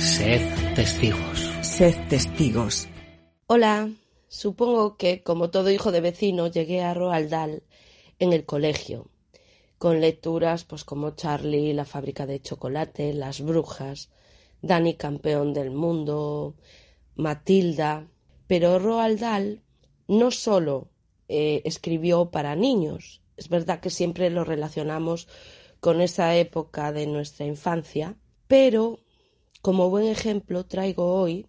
Sed testigos. Sed testigos. Hola, supongo que como todo hijo de vecino llegué a Roald Dahl en el colegio, con lecturas pues como Charlie, la fábrica de chocolate, Las brujas, Danny campeón del mundo, Matilda, pero Roald Dahl no solo eh, escribió para niños, es verdad que siempre lo relacionamos con esa época de nuestra infancia, pero como buen ejemplo traigo hoy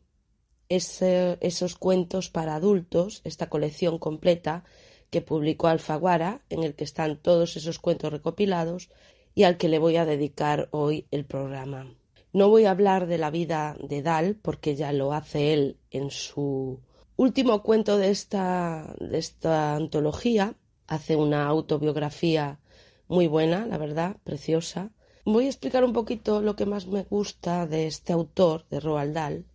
esos cuentos para adultos, esta colección completa que publicó Alfaguara, en el que están todos esos cuentos recopilados y al que le voy a dedicar hoy el programa. No voy a hablar de la vida de Dal, porque ya lo hace él en su último cuento de esta, de esta antología. Hace una autobiografía muy buena, la verdad, preciosa. Voy a explicar un poquito lo que más me gusta de este autor, de Roald Dahl.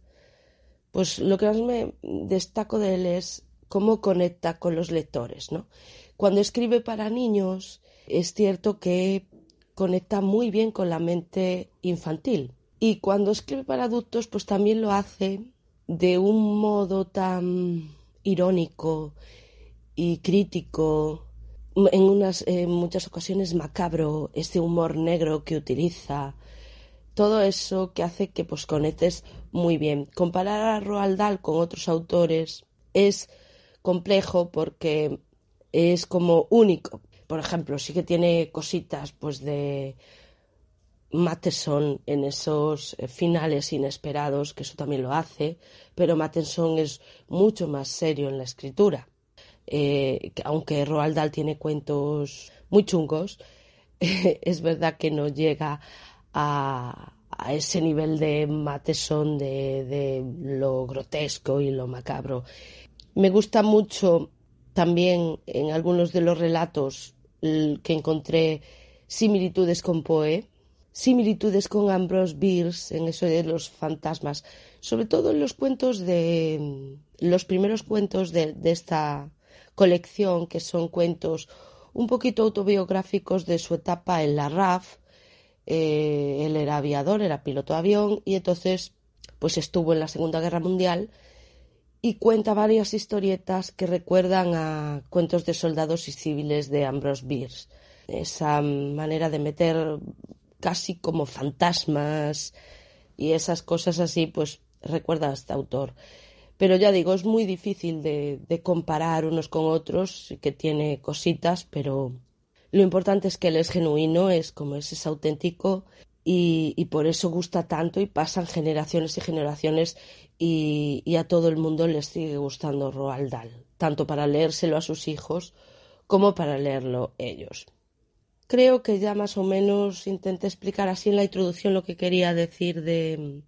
Pues lo que más me destaco de él es cómo conecta con los lectores, ¿no? Cuando escribe para niños, es cierto que conecta muy bien con la mente infantil. Y cuando escribe para adultos, pues también lo hace de un modo tan irónico y crítico, en unas en muchas ocasiones macabro, ese humor negro que utiliza, todo eso que hace que pues conectes muy bien. Comparar a Roald Dahl con otros autores es complejo porque es como único. Por ejemplo, sí que tiene cositas pues de Mateson en esos eh, finales inesperados, que eso también lo hace, pero Mateson es mucho más serio en la escritura. Eh, aunque Roald Dahl tiene cuentos muy chungos, es verdad que no llega a, ese nivel de Mateson de, lo grotesco y lo macabro. Me gusta mucho también en algunos de los relatos que encontré similitudes con Poe, similitudes con Ambrose Bierce en eso de los fantasmas, sobre todo en los cuentos de los primeros cuentos de esta colección, que son cuentos un poquito autobiográficos de su etapa en la RAF. Eh, él era aviador, era piloto de avión y entonces pues estuvo en la Segunda Guerra Mundial y cuenta varias historietas que recuerdan a cuentos de soldados y civiles de Ambrose Bierce. Esa manera de meter casi como fantasmas y esas cosas así, pues recuerda a este autor. Pero ya digo, es muy difícil de, comparar unos con otros, que tiene cositas, pero lo importante es que él es genuino, es como es, es auténtico y, por eso gusta tanto y pasan generaciones y generaciones y, a todo el mundo les sigue gustando Roald Dahl, tanto para leérselo a sus hijos como para leerlo ellos. Creo que ya más o menos intenté explicar así en la introducción lo que quería decir de,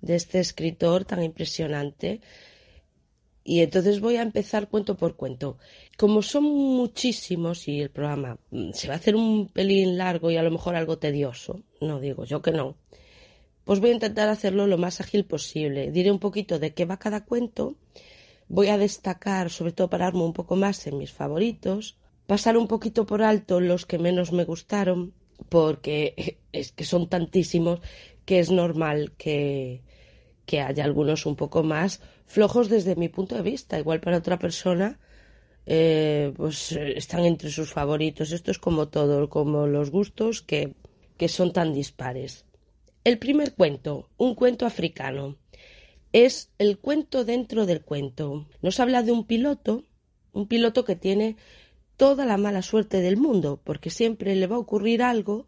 de este escritor tan impresionante. Y entonces voy a empezar cuento por cuento. Como son muchísimos y el programa se va a hacer un pelín largo y a lo mejor algo tedioso, no digo yo que no, pues voy a intentar hacerlo lo más ágil posible. Diré un poquito de qué va cada cuento, voy a destacar, sobre todo pararme un poco más en mis favoritos, pasar un poquito por alto los que menos me gustaron, porque es que son tantísimos que es normal que, que haya algunos un poco más flojos desde mi punto de vista. Igual para otra persona, eh, pues están entre sus favoritos. Esto es como todo, como los gustos que, que son tan dispares. El primer cuento, un cuento africano, es el cuento dentro del cuento. Nos habla de un piloto, un piloto que tiene toda la mala suerte del mundo, porque siempre le va a ocurrir algo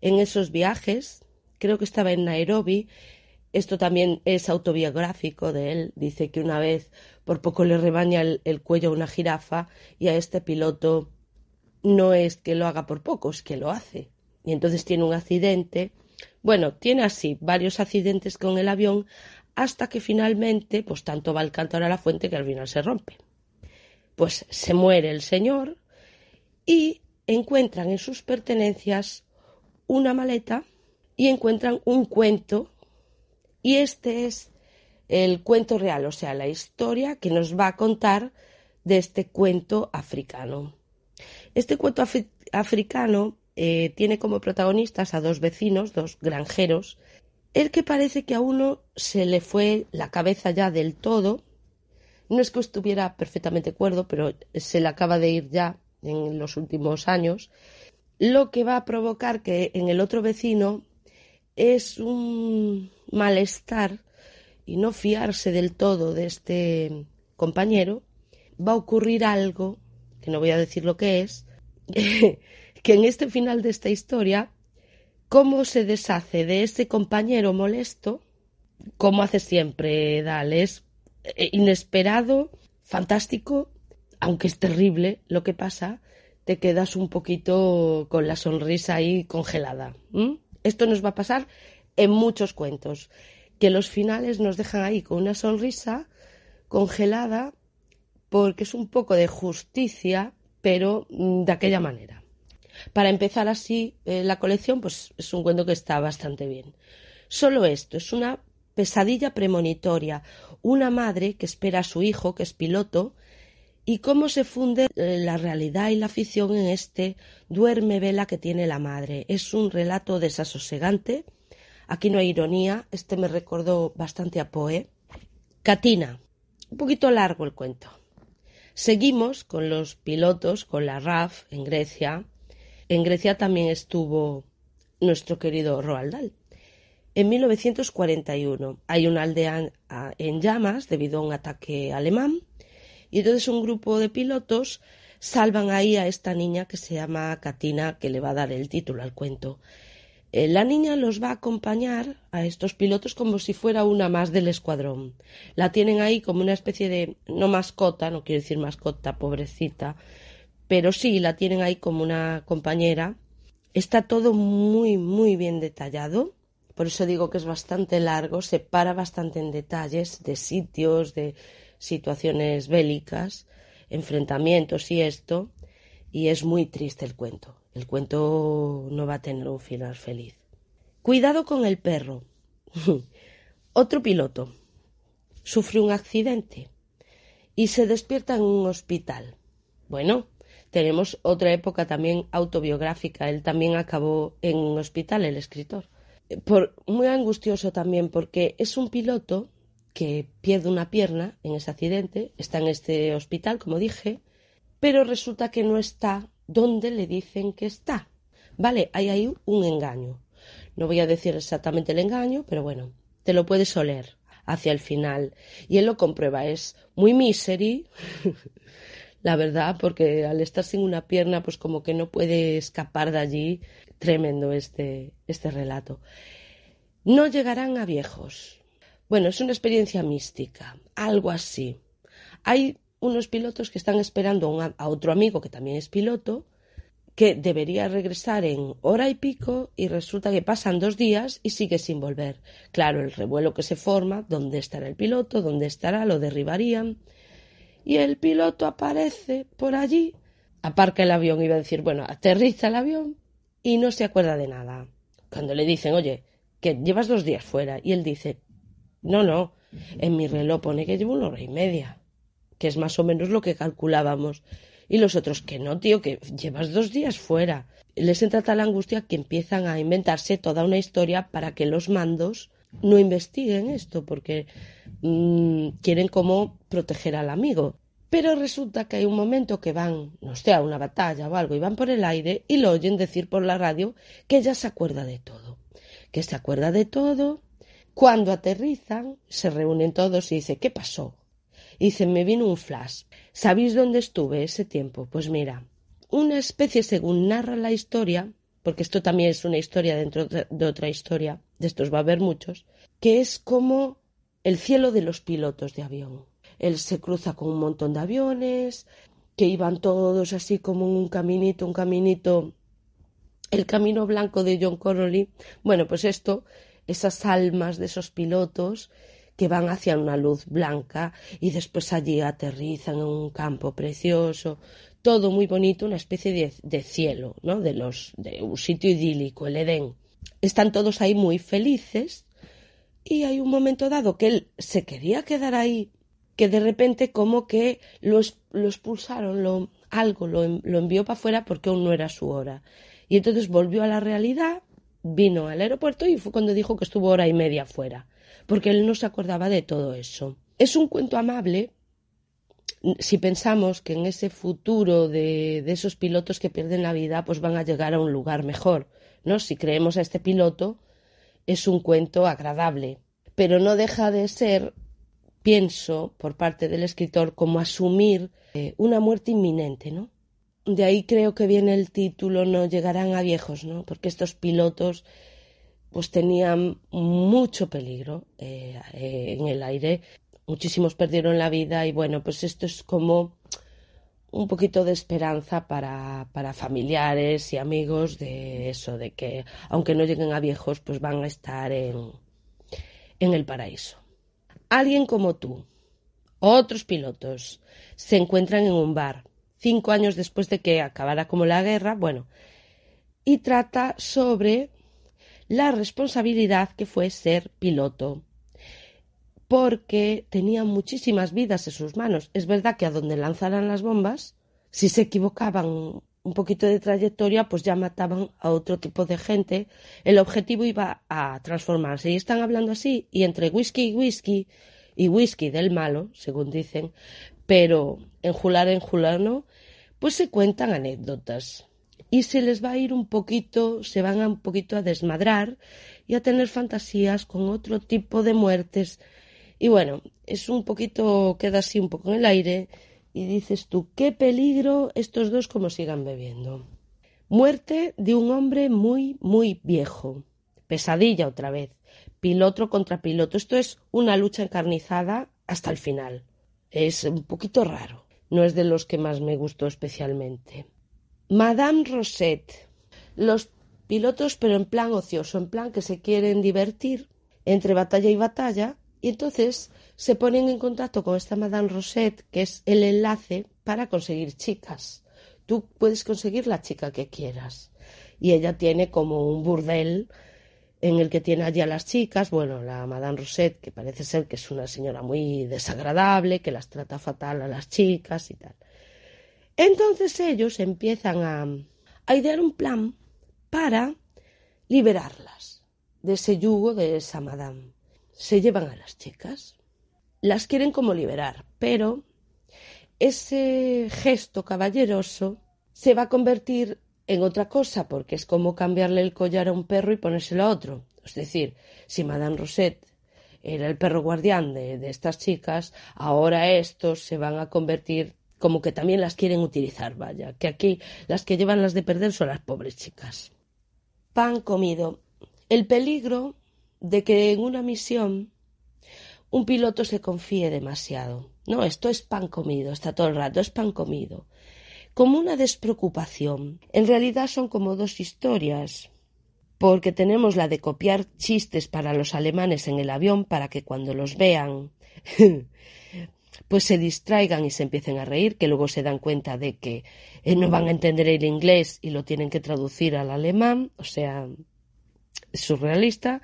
en esos viajes. Creo que estaba en Nairobi. Esto también es autobiográfico de él. Dice que una vez por poco le rebaña el, el cuello a una jirafa y a este piloto no es que lo haga por poco, es que lo hace. Y entonces tiene un accidente Bueno, tiene así varios accidentes con el avión hasta que finalmente, pues tanto va el cántaro a la fuente que al final se rompe. Pues se muere el señor y encuentran en sus pertenencias una maleta y encuentran un cuento y este es el cuento real, o sea, la historia que nos va a contar de este cuento africano. Este cuento africano eh, tiene como protagonistas a dos vecinos, dos granjeros, el que parece que a uno se le fue la cabeza ya del todo. No es que estuviera perfectamente cuerdo, pero se le acaba de ir ya en los últimos años, lo que va a provocar que en el otro vecino es un malestar y no fiarse del todo de este compañero, va a ocurrir algo, que no voy a decir lo que es, que en este final de esta historia, cómo se deshace de ese compañero molesto, como hace siempre Dal, es eh, inesperado, fantástico, aunque es terrible lo que pasa, te quedas un poquito con la sonrisa ahí congelada. Esto nos va a pasar en muchos cuentos, que los finales nos dejan ahí con una sonrisa congelada porque es un poco de justicia, pero mm, de aquella manera. Para empezar así eh, la colección, pues es un cuento que está bastante bien. Solo esto, es una pesadilla premonitoria, una madre que espera a su hijo, que es piloto, y cómo se funde eh, la realidad y la ficción en este duerme vela que tiene la madre. Es un relato desasosegante. Aquí no hay ironía. Este me recordó bastante a Poe. Katina. Un poquito largo el cuento. Seguimos con los pilotos, con la RAF en Grecia. En Grecia también estuvo nuestro querido Roald Dahl. En 1941 hay una aldea en llamas debido a un ataque alemán y entonces un grupo de pilotos salvan ahí a esta niña que se llama Katina, que le va a dar el título al cuento. Eh, la niña los va a acompañar a estos pilotos como si fuera una más del escuadrón. La tienen ahí como una especie de, no mascota, no quiero decir mascota, pobrecita, pero sí la tienen ahí como una compañera. Está todo muy, muy bien detallado. Por eso digo que es bastante largo, se para bastante en detalles de sitios, de situaciones bélicas, enfrentamientos y esto, y es muy triste el cuento. El cuento no va a tener un final feliz. Cuidado con el perro. Otro piloto sufre un accidente y se despierta en un hospital. Bueno, tenemos otra época también autobiográfica. Él también acabó en un hospital, el escritor. Por, muy angustioso también porque es un piloto que pierde una pierna en ese accidente, está en este hospital, como dije, pero resulta que no está donde le dicen que está. Vale, hay ahí un engaño. No voy a decir exactamente el engaño, pero bueno, te lo puedes oler hacia el final. Y él lo comprueba, es muy misery, la verdad, porque al estar sin una pierna, pues como que no puede escapar de allí. Tremendo este, este relato. No llegarán a viejos, bueno, es una experiencia mística, algo así. Hay unos pilotos que están esperando a, otro amigo que también es piloto, que debería regresar en hora y pico y resulta que pasan dos días y sigue sin volver. Claro, el revuelo que se forma, dónde estará el piloto, dónde estará, lo derribarían. Y el piloto aparece por allí, aparca el avión, iba a decir, bueno, aterriza el avión y no se acuerda de nada. Cuando le dicen, oye, que llevas dos días fuera, y él dice, no, no. En mi reloj pone que llevo una hora y media, que es más o menos lo que calculábamos. Y los otros que no, tío, que llevas dos días fuera. Les entra tal angustia que empiezan a inventarse toda una historia para que los mandos no investiguen esto, porque mm, quieren como proteger al amigo. Pero resulta que hay un momento que van, no sé, a una batalla o algo, y van por el aire y lo oyen decir por la radio que ella se acuerda de todo. Que se acuerda de todo, cuando aterrizan, se reúnen todos y dice, ¿qué pasó? Y me vino un flash. ¿Sabéis dónde estuve ese tiempo? Pues mira, una especie, según narra la historia, porque esto también es una historia dentro de otra historia, de estos va a haber muchos, que es como el cielo de los pilotos de avión. Él se cruza con un montón de aviones, que iban todos así como un caminito, un caminito El Camino Blanco de John Connolly. Bueno, pues esto, esas almas de esos pilotos que van hacia una luz blanca y después allí aterrizan en un campo precioso, todo muy bonito, una especie de, de cielo, ¿no? De los de un sitio idílico, el Edén. Están todos ahí muy felices y hay un momento dado que él se quería quedar ahí, que de repente como que lo, lo expulsaron, lo, algo lo, lo envió para afuera porque aún no era su hora. Y entonces volvió a la realidad, vino al aeropuerto y fue cuando dijo que estuvo hora y media fuera, porque él no se acordaba de todo eso. Es un cuento amable si pensamos que en ese futuro de, de, esos pilotos que pierden la vida, pues van a llegar a un lugar mejor, ¿no? Si creemos a este piloto, es un cuento agradable, pero no deja de ser, pienso, por parte del escritor, como asumir eh, una muerte inminente, ¿no? De ahí creo que viene el título No llegarán a viejos, ¿no? Porque estos pilotos pues tenían mucho peligro eh, eh, en el aire, muchísimos perdieron la vida y bueno, pues esto es como un poquito de esperanza para, para, familiares y amigos de eso, de que aunque no lleguen a viejos, pues van a estar en, en el paraíso. Alguien como tú, otros pilotos, se encuentran en un bar, cinco años después de que acabara como la guerra, bueno, y trata sobre la responsabilidad que fue ser piloto porque tenían muchísimas vidas en sus manos. Es verdad que a donde lanzaran las bombas, si se equivocaban un poquito de trayectoria, pues ya mataban a otro tipo de gente. El objetivo iba a transformarse. Y están hablando así, y entre whisky y whisky, y whisky del malo, según dicen, pero en jular en julano, pues se cuentan anécdotas. Y se les va a ir un poquito, se van a un poquito a desmadrar y a tener fantasías con otro tipo de muertes y bueno, es un poquito, queda así un poco en el aire y dices tú, qué peligro estos dos como sigan bebiendo. Muerte de un hombre muy, muy viejo. Pesadilla otra vez. Piloto contra piloto. Esto es una lucha encarnizada hasta el final. Es un poquito raro. No es de los que más me gustó especialmente. Madame Rosette. Los pilotos, pero en plan ocioso, en plan que se quieren divertir entre batalla y batalla, y entonces se ponen en contacto con esta Madame Rosette, que es el enlace para conseguir chicas. Tú puedes conseguir la chica que quieras. Y ella tiene como un burdel en el que tiene allí a las chicas, bueno, la Madame Rosette, que parece ser que es una señora muy desagradable, que las trata fatal a las chicas y tal. Entonces ellos empiezan a, a idear un plan para liberarlas de ese yugo de esa Madame se llevan a las chicas, las quieren como liberar, pero ese gesto caballeroso se va a convertir en otra cosa, porque es como cambiarle el collar a un perro y ponérselo a otro. Es decir, si Madame Rosette era el perro guardián de, de estas chicas, ahora estos se van a convertir como que también las quieren utilizar, vaya, que aquí las que llevan las de perder son las pobres chicas. Pan comido. El peligro de que en una misión un piloto se confíe demasiado. No, esto es pan comido, está todo el rato, es pan comido. Como una despreocupación. En realidad son como dos historias, porque tenemos la de copiar chistes para los alemanes en el avión para que cuando los vean pues se distraigan y se empiecen a reír, que luego se dan cuenta de que eh, no van a entender el inglés y lo tienen que traducir al alemán, o sea, surrealista.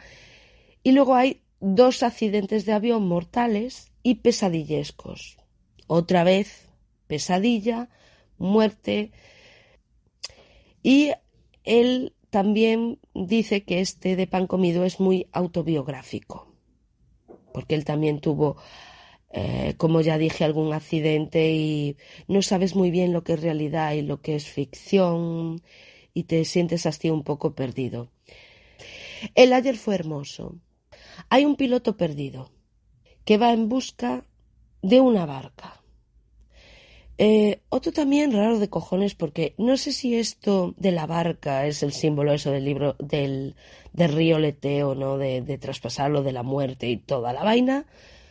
Y luego hay dos accidentes de avión mortales y pesadillescos. Otra vez, pesadilla, muerte. Y él también dice que este de pan comido es muy autobiográfico, porque él también tuvo, eh, como ya dije, algún accidente y no sabes muy bien lo que es realidad y lo que es ficción y te sientes así un poco perdido. El ayer fue hermoso. Hay un piloto perdido que va en busca de una barca. Eh, otro también raro de cojones porque no sé si esto de la barca es el símbolo eso del libro del, del río Leteo, ¿no? De, de traspasarlo de la muerte y toda la vaina,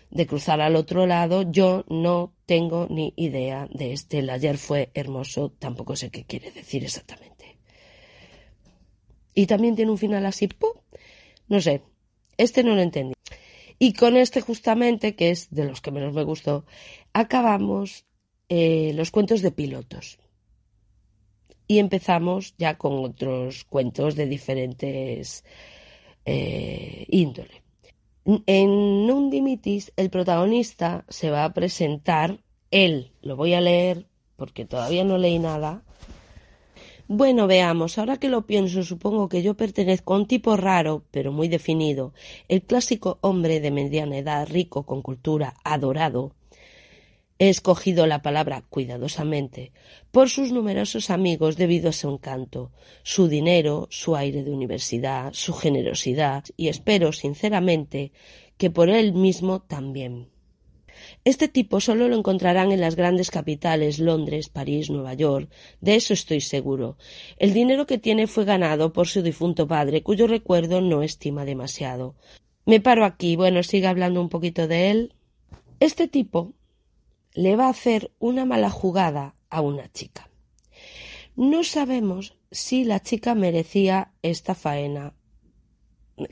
de cruzar al otro lado. Yo no tengo ni idea de este. El ayer fue hermoso, tampoco sé qué quiere decir exactamente. Y también tiene un final así, ¡pum! No sé, este no lo entendí. Y con este justamente, que es de los que menos me gustó, acabamos eh, los cuentos de pilotos. Y empezamos ya con otros cuentos de diferentes eh, índole. En un Dimitis, el protagonista se va a presentar, él, lo voy a leer porque todavía no leí nada. Bueno, veamos, ahora que lo pienso, supongo que yo pertenezco a un tipo raro, pero muy definido, el clásico hombre de mediana edad, rico, con cultura, adorado, He escogido la palabra cuidadosamente por sus numerosos amigos debido a su encanto, su dinero, su aire de universidad, su generosidad y espero sinceramente que por él mismo también. Este tipo solo lo encontrarán en las grandes capitales Londres, París, Nueva York, de eso estoy seguro. El dinero que tiene fue ganado por su difunto padre, cuyo recuerdo no estima demasiado. Me paro aquí, bueno, siga hablando un poquito de él. Este tipo le va a hacer una mala jugada a una chica. No sabemos si la chica merecía esta faena.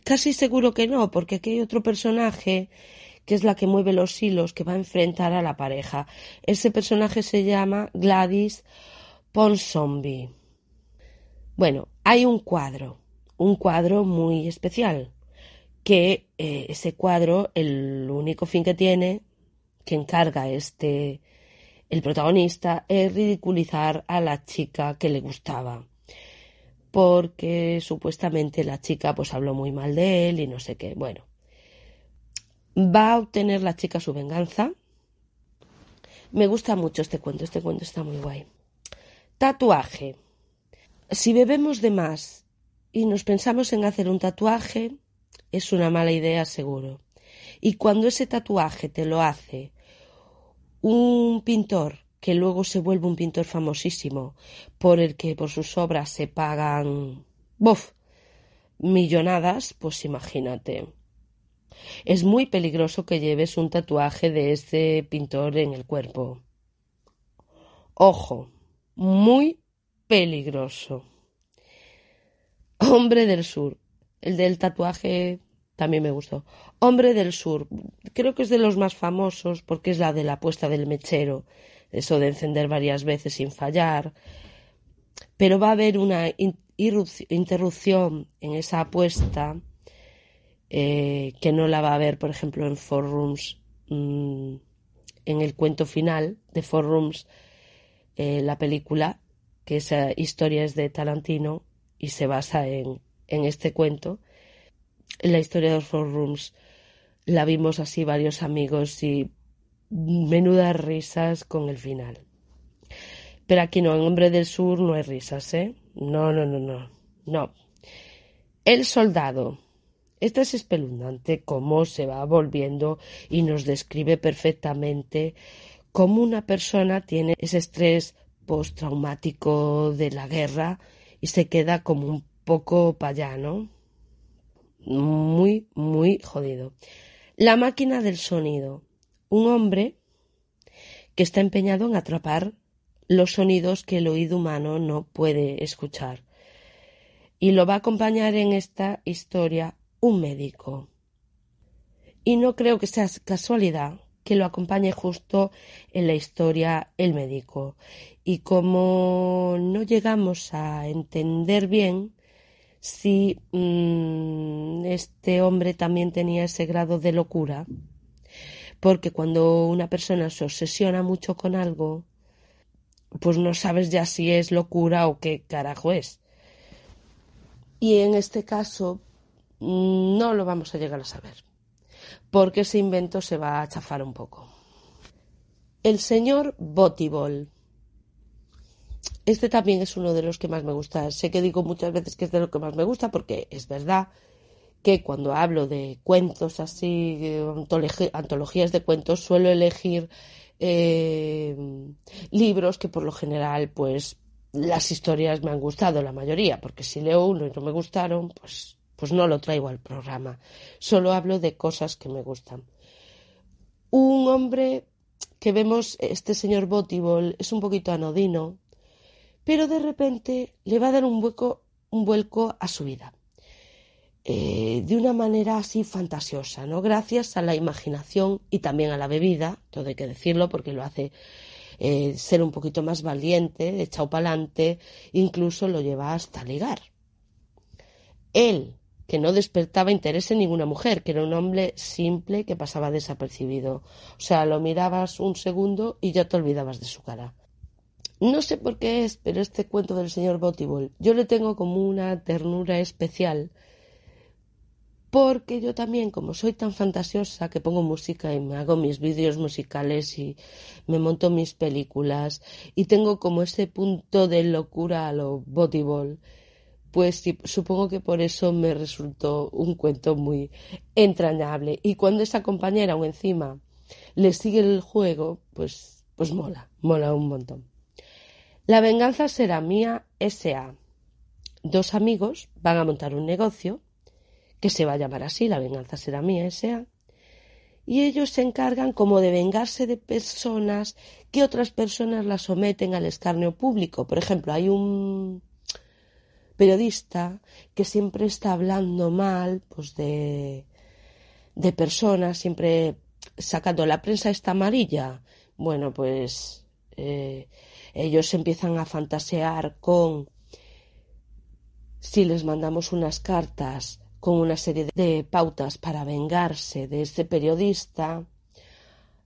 Casi seguro que no, porque aquí hay otro personaje que es la que mueve los hilos que va a enfrentar a la pareja. Ese personaje se llama Gladys Ponsonby. Bueno, hay un cuadro, un cuadro muy especial, que eh, ese cuadro, el único fin que tiene que encarga este el protagonista es ridiculizar a la chica que le gustaba porque supuestamente la chica pues habló muy mal de él y no sé qué. Bueno, va a obtener la chica su venganza. Me gusta mucho este cuento, este cuento está muy guay. Tatuaje. Si bebemos de más y nos pensamos en hacer un tatuaje, es una mala idea seguro. Y cuando ese tatuaje te lo hace un pintor que luego se vuelve un pintor famosísimo, por el que por sus obras se pagan ¡bof! millonadas, pues imagínate. Es muy peligroso que lleves un tatuaje de ese pintor en el cuerpo. Ojo, muy peligroso. Hombre del Sur. El del tatuaje también me gustó. Hombre del Sur, creo que es de los más famosos porque es la de la puesta del mechero, eso de encender varias veces sin fallar. Pero va a haber una interrupción en esa apuesta eh, que no la va a haber, por ejemplo, en Four Rooms, mm, en el cuento final de Four Rooms, eh, la película, que esa historia es de Tarantino y se basa en, en este cuento la historia de los Four Rooms la vimos así varios amigos y menudas risas con el final. Pero aquí no, en Hombre del Sur no hay risas, ¿eh? No, no, no, no. No. El soldado. Este es espeluznante cómo se va volviendo y nos describe perfectamente cómo una persona tiene ese estrés postraumático de la guerra y se queda como un poco payano muy, muy jodido. La máquina del sonido. Un hombre que está empeñado en atrapar los sonidos que el oído humano no puede escuchar. Y lo va a acompañar en esta historia un médico. Y no creo que sea casualidad que lo acompañe justo en la historia el médico. Y como no llegamos a entender bien si mm, este hombre también tenía ese grado de locura, porque cuando una persona se obsesiona mucho con algo, pues no sabes ya si es locura o qué carajo es. Y en este caso mm, no lo vamos a llegar a saber, porque ese invento se va a chafar un poco. El señor Botibol este también es uno de los que más me gusta. Sé que digo muchas veces que es de lo que más me gusta porque es verdad que cuando hablo de cuentos así, antologías de cuentos, suelo elegir eh, libros que por lo general, pues las historias me han gustado, la mayoría, porque si leo uno y no me gustaron, pues, pues no lo traigo al programa. Solo hablo de cosas que me gustan. Un hombre que vemos, este señor Botibol, es un poquito anodino, pero de repente le va a dar un hueco un vuelco a su vida. Eh, de una manera así fantasiosa, ¿no? Gracias a la imaginación y también a la bebida, todo hay que decirlo porque lo hace eh, ser un poquito más valiente, echado para adelante, incluso lo lleva hasta ligar. Él, que no despertaba interés en ninguna mujer, que era un hombre simple que pasaba desapercibido. O sea, lo mirabas un segundo y ya te olvidabas de su cara. No sé por qué es, pero este cuento del señor Botibol, yo le tengo como una ternura especial, porque yo también, como soy tan fantasiosa, que pongo música y me hago mis vídeos musicales y me monto mis películas, y tengo como ese punto de locura a lo Botibol, pues supongo que por eso me resultó un cuento muy entrañable. Y cuando esa compañera o encima le sigue el juego, pues, pues mola, mola un montón. La venganza será mía S.A. Dos amigos van a montar un negocio que se va a llamar así, la venganza será mía S.A. Y ellos se encargan como de vengarse de personas que otras personas la someten al escarnio público. Por ejemplo, hay un periodista que siempre está hablando mal pues de, de personas, siempre sacando la prensa esta amarilla. Bueno, pues eh, ellos empiezan a fantasear con si les mandamos unas cartas con una serie de pautas para vengarse de este periodista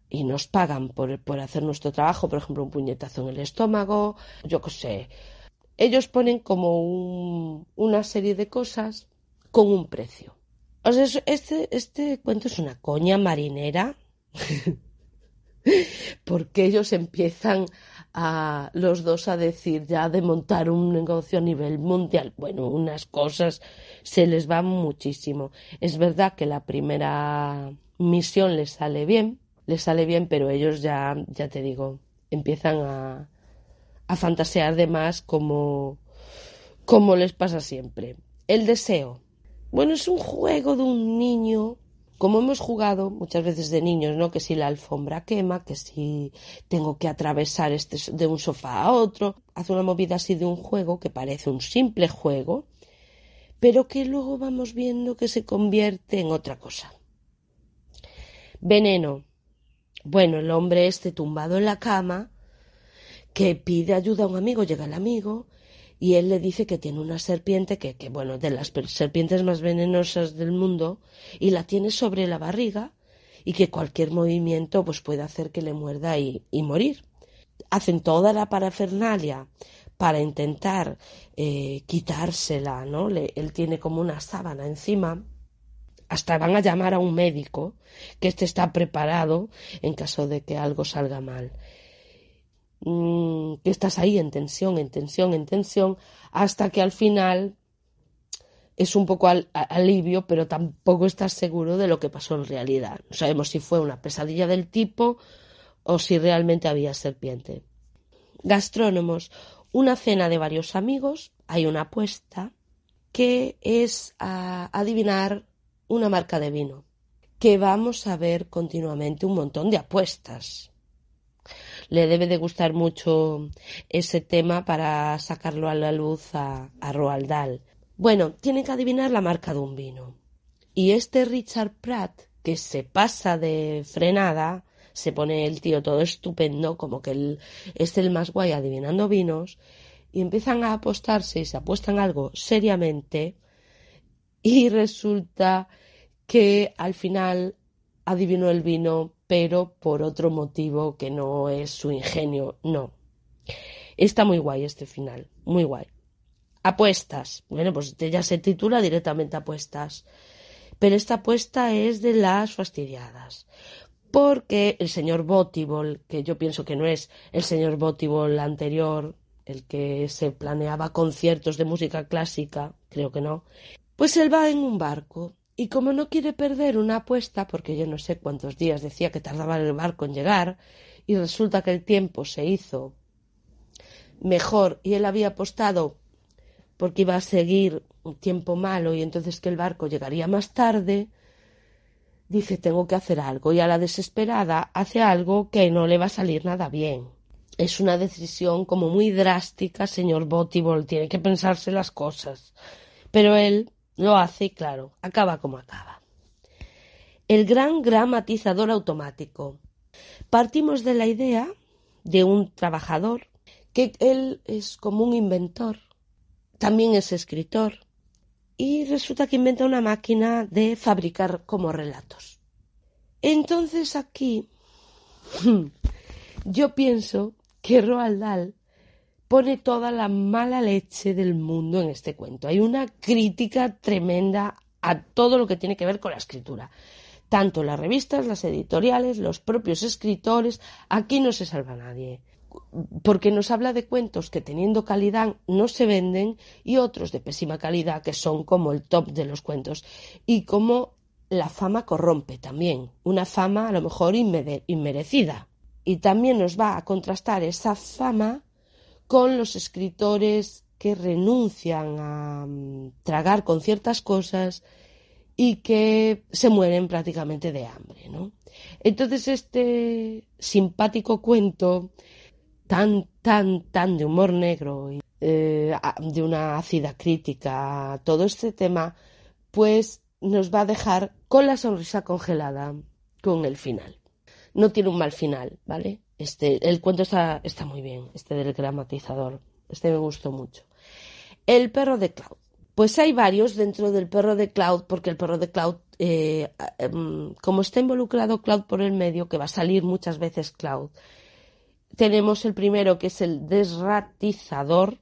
y nos pagan por, por hacer nuestro trabajo, por ejemplo, un puñetazo en el estómago, yo qué sé, ellos ponen como una serie de cosas con un precio. O sea, este, este cuento es una coña marinera porque ellos empiezan a los dos a decir ya de montar un negocio a nivel mundial. Bueno, unas cosas se les van muchísimo. Es verdad que la primera misión les sale bien, les sale bien, pero ellos ya, ya te digo, empiezan a, a fantasear de más como, como les pasa siempre. El deseo. Bueno, es un juego de un niño, como hemos jugado muchas veces de niños, ¿no? Que si la alfombra quema, que si tengo que atravesar este de un sofá a otro, hace una movida así de un juego que parece un simple juego, pero que luego vamos viendo que se convierte en otra cosa. Veneno. Bueno, el hombre este tumbado en la cama, que pide ayuda a un amigo, llega el amigo y él le dice que tiene una serpiente que, que bueno, de las serpientes más venenosas del mundo y la tiene sobre la barriga y que cualquier movimiento pues puede hacer que le muerda y, morir. Hacen toda la parafernalia para intentar eh, quitársela, ¿no? él tiene como una sábana encima hasta van a llamar a un médico que este está preparado en caso de que algo salga mal. Mm, que estás ahí en tensión, en tensión, en tensión, hasta que al final es un poco alivio, pero tampoco estás seguro de lo que pasó en realidad. No sabemos si fue una pesadilla del tipo o si realmente había serpiente. Gastrónomos, una cena de varios amigos, hay una apuesta que es a adivinar una marca de vino, que vamos a ver continuamente un montón de apuestas le debe de gustar mucho ese tema para sacarlo a la luz a, a Roald Dahl. Bueno, tienen que adivinar la marca de un vino. Y este Richard Pratt, que se pasa de frenada, se pone el tío todo estupendo, como que él es el más guay adivinando vinos, y empiezan a apostarse y se apuestan algo seriamente, y resulta que al final adivinó el vino pero por otro motivo que no es su ingenio, no. Está muy guay este final, muy guay. Apuestas. Bueno, pues ya se titula directamente apuestas. Pero esta apuesta es de las fastidiadas. Porque el señor Botibol, que yo pienso que no es el señor Botibol anterior, el que se planeaba conciertos de música clásica, creo que no, pues él va en un barco y como no quiere perder una apuesta, porque yo no sé cuántos días decía que tardaba el barco en llegar, y resulta que el tiempo se hizo mejor y él había apostado porque iba a seguir un tiempo malo y entonces que el barco llegaría más tarde, dice tengo que hacer algo y a la desesperada hace algo que no le va a salir nada bien. es una decisión como muy drástica, señor Botibol, tiene que pensarse las cosas. Pero él lo hace claro, acaba como acaba. El gran gramatizador automático. Partimos de la idea de un trabajador que él es como un inventor, también es escritor y resulta que inventa una máquina de fabricar como relatos. Entonces aquí yo pienso que Roald Dahl pone toda la mala leche del mundo en este cuento. Hay una crítica tremenda a todo lo que tiene que ver con la escritura. Tanto las revistas, las editoriales, los propios escritores, aquí no se salva nadie. Porque nos habla de cuentos que teniendo calidad no se venden y otros de pésima calidad que son como el top de los cuentos. Y como la fama corrompe también. Una fama a lo mejor inmerecida y también nos va a contrastar esa fama con los escritores que renuncian a mm, tragar con ciertas cosas y que se mueren prácticamente de hambre, ¿no? Entonces este simpático cuento tan, tan, tan de humor negro y eh, de una ácida crítica, todo este tema, pues nos va a dejar con la sonrisa congelada con el final no tiene un mal final, ¿vale? Este, el cuento está, está muy bien, este del gramatizador. Este me gustó mucho. El perro de Cloud. Pues hay varios dentro del perro de Cloud, porque el perro de Cloud, eh, em, como está involucrado Cloud por el medio, que va a salir muchas veces Cloud, tenemos el primero que es el desratizador.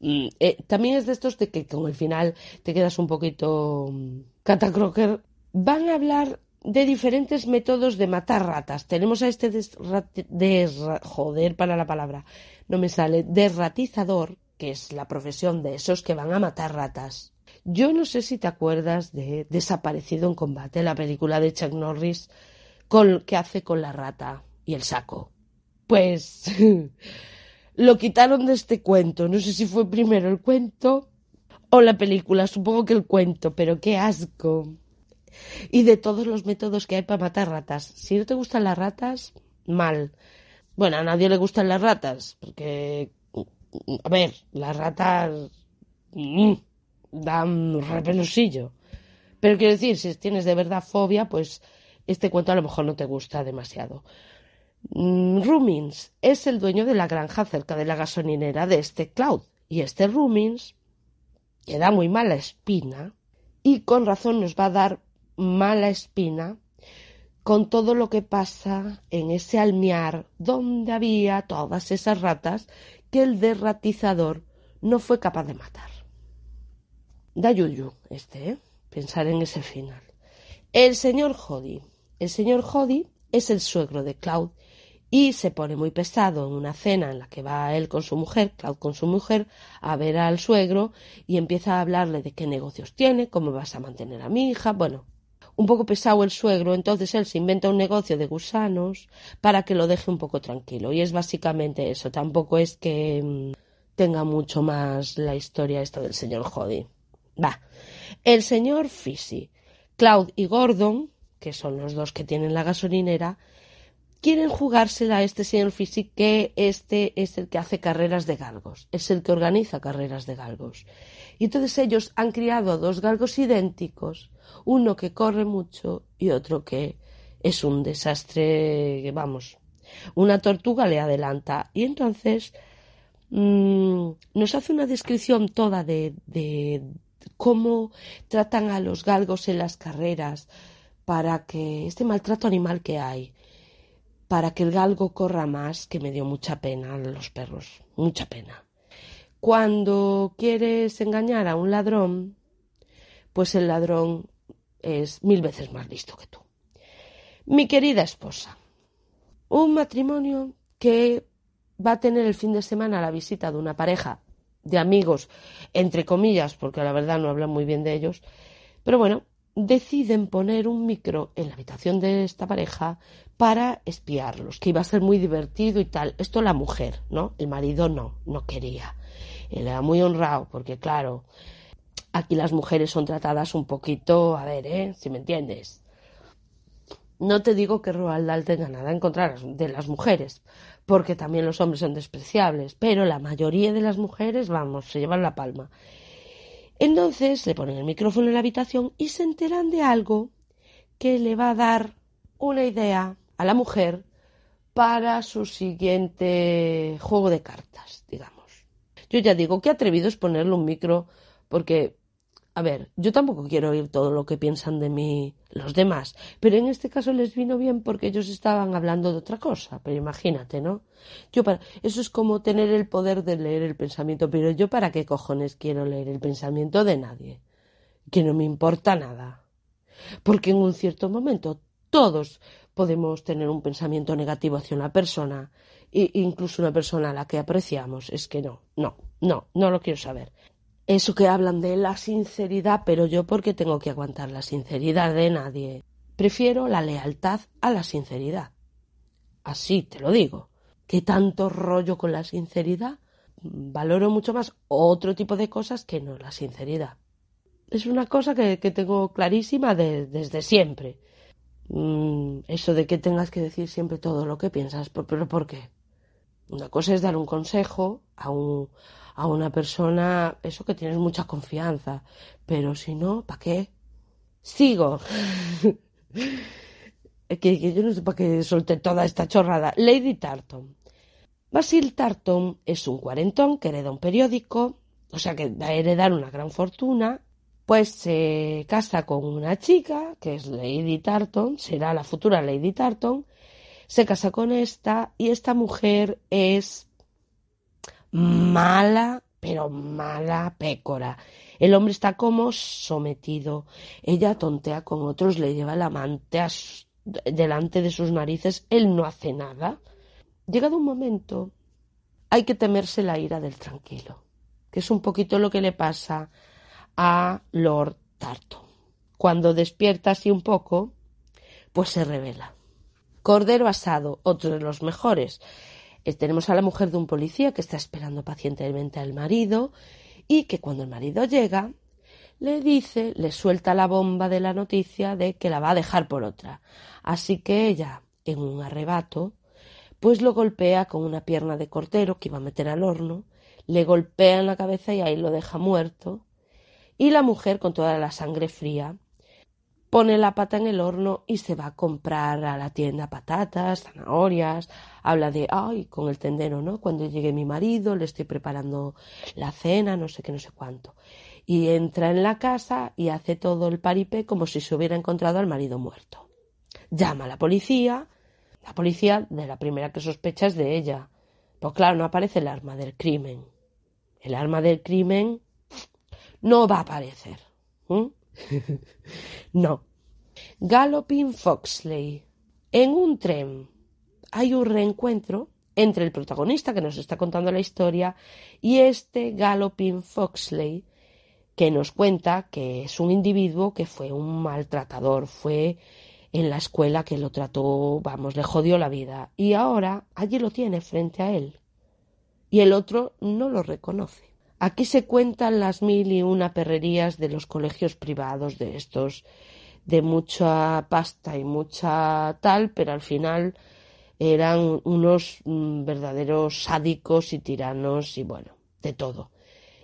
Mm, eh, también es de estos de que con el final te quedas un poquito mm, catacroker. Van a hablar de diferentes métodos de matar ratas. Tenemos a este joder para la palabra, no me sale, desratizador, que es la profesión de esos que van a matar ratas. Yo no sé si te acuerdas de Desaparecido en combate, la película de Chuck Norris con, que hace con la rata y el saco. Pues lo quitaron de este cuento. No sé si fue primero el cuento o la película. Supongo que el cuento, pero qué asco y de todos los métodos que hay para matar ratas. Si no te gustan las ratas, mal. Bueno, a nadie le gustan las ratas, porque, a ver, las ratas mm, dan repelosillo. Pero quiero decir, si tienes de verdad fobia, pues este cuento a lo mejor no te gusta demasiado. Mm, Rumins es el dueño de la granja cerca de la gasolinera de este Cloud. Y este Rumins, que da muy mala espina, y con razón nos va a dar mala espina con todo lo que pasa en ese almiar donde había todas esas ratas que el derratizador no fue capaz de matar. Da yuyu este, ¿eh? pensar en ese final. El señor Jody. El señor Jody es el suegro de Cloud y se pone muy pesado en una cena en la que va él con su mujer, Cloud con su mujer, a ver al suegro y empieza a hablarle de qué negocios tiene, cómo vas a mantener a mi hija, bueno, un poco pesado el suegro, entonces él se inventa un negocio de gusanos para que lo deje un poco tranquilo. Y es básicamente eso, tampoco es que mm, tenga mucho más la historia esta del señor Jody. Va. El señor Fisi, Cloud y Gordon, que son los dos que tienen la gasolinera, quieren jugársela a este señor Fisi que este es el que hace carreras de galgos, es el que organiza carreras de galgos. Y entonces ellos han criado dos galgos idénticos uno que corre mucho y otro que es un desastre, vamos, una tortuga le adelanta. Y entonces mm, nos hace una descripción toda de, de cómo tratan a los galgos en las carreras para que este maltrato animal que hay, para que el galgo corra más, que me dio mucha pena a los perros, mucha pena. Cuando quieres engañar a un ladrón, pues el ladrón es mil veces más listo que tú. Mi querida esposa, un matrimonio que va a tener el fin de semana la visita de una pareja de amigos, entre comillas, porque la verdad no hablan muy bien de ellos, pero bueno, deciden poner un micro en la habitación de esta pareja para espiarlos, que iba a ser muy divertido y tal. Esto la mujer, ¿no? El marido no, no quería. Era muy honrado, porque claro, Aquí las mujeres son tratadas un poquito, a ver, ¿eh? Si me entiendes. No te digo que Roald Dahl tenga nada en contra de las mujeres, porque también los hombres son despreciables, pero la mayoría de las mujeres, vamos, se llevan la palma. Entonces le ponen el micrófono en la habitación y se enteran de algo que le va a dar una idea a la mujer para su siguiente juego de cartas, digamos. Yo ya digo que atrevido es ponerle un micro porque a ver, yo tampoco quiero oír todo lo que piensan de mí los demás, pero en este caso les vino bien porque ellos estaban hablando de otra cosa, pero imagínate, ¿no? Yo para eso es como tener el poder de leer el pensamiento, pero yo para qué cojones quiero leer el pensamiento de nadie, que no me importa nada. Porque en un cierto momento todos podemos tener un pensamiento negativo hacia una persona, incluso una persona a la que apreciamos. Es que no, no, no, no lo quiero saber eso que hablan de la sinceridad, pero yo porque tengo que aguantar la sinceridad de nadie. Prefiero la lealtad a la sinceridad. Así te lo digo. ¿Qué tanto rollo con la sinceridad? Valoro mucho más otro tipo de cosas que no la sinceridad. Es una cosa que, tengo clarísima desde siempre. Mm, eso de que tengas que decir siempre todo lo que piensas, pero ¿por qué? Una cosa es dar un consejo a, un, a una persona, eso que tienes mucha confianza, pero si no, ¿para qué? Sigo. que, yo no sé para qué solté toda esta chorrada. Lady Tarton. Basil Tarton es un cuarentón que hereda un periódico, o sea que va a heredar una gran fortuna, pues se casa con una chica, que es Lady Tarton, será la futura Lady Tarton, se casa con esta y esta mujer es mala, pero mala pécora. El hombre está como sometido. Ella tontea con otros, le lleva el amante delante de sus narices. Él no hace nada. Llegado un momento, hay que temerse la ira del tranquilo, que es un poquito lo que le pasa a Lord Tarto. Cuando despierta así un poco, pues se revela. Cordero asado, otro de los mejores. Eh, tenemos a la mujer de un policía que está esperando pacientemente al marido y que cuando el marido llega le dice, le suelta la bomba de la noticia de que la va a dejar por otra. Así que ella, en un arrebato, pues lo golpea con una pierna de cortero que iba a meter al horno, le golpea en la cabeza y ahí lo deja muerto. Y la mujer, con toda la sangre fría, pone la pata en el horno y se va a comprar a la tienda patatas, zanahorias, habla de, ay, con el tendero, ¿no? Cuando llegue mi marido, le estoy preparando la cena, no sé qué, no sé cuánto. Y entra en la casa y hace todo el paripé como si se hubiera encontrado al marido muerto. Llama a la policía, la policía de la primera que sospecha es de ella. Pues claro, no aparece el arma del crimen. El arma del crimen no va a aparecer. no. Galloping Foxley. En un tren hay un reencuentro entre el protagonista que nos está contando la historia y este Galloping Foxley que nos cuenta que es un individuo que fue un maltratador, fue en la escuela que lo trató, vamos, le jodió la vida y ahora allí lo tiene frente a él y el otro no lo reconoce. Aquí se cuentan las mil y una perrerías de los colegios privados de estos, de mucha pasta y mucha tal, pero al final eran unos mm, verdaderos sádicos y tiranos y bueno, de todo.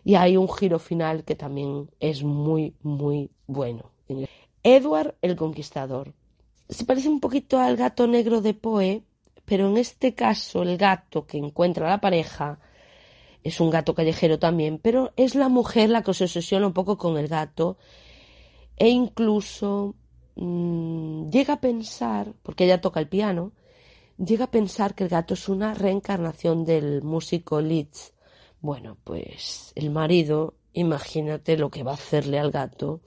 Y hay un giro final que también es muy, muy bueno. Edward el Conquistador. Se parece un poquito al gato negro de Poe, pero en este caso el gato que encuentra a la pareja es un gato callejero también, pero es la mujer la que se obsesiona un poco con el gato e incluso mmm, llega a pensar, porque ella toca el piano, llega a pensar que el gato es una reencarnación del músico Leeds. Bueno, pues el marido, imagínate lo que va a hacerle al gato,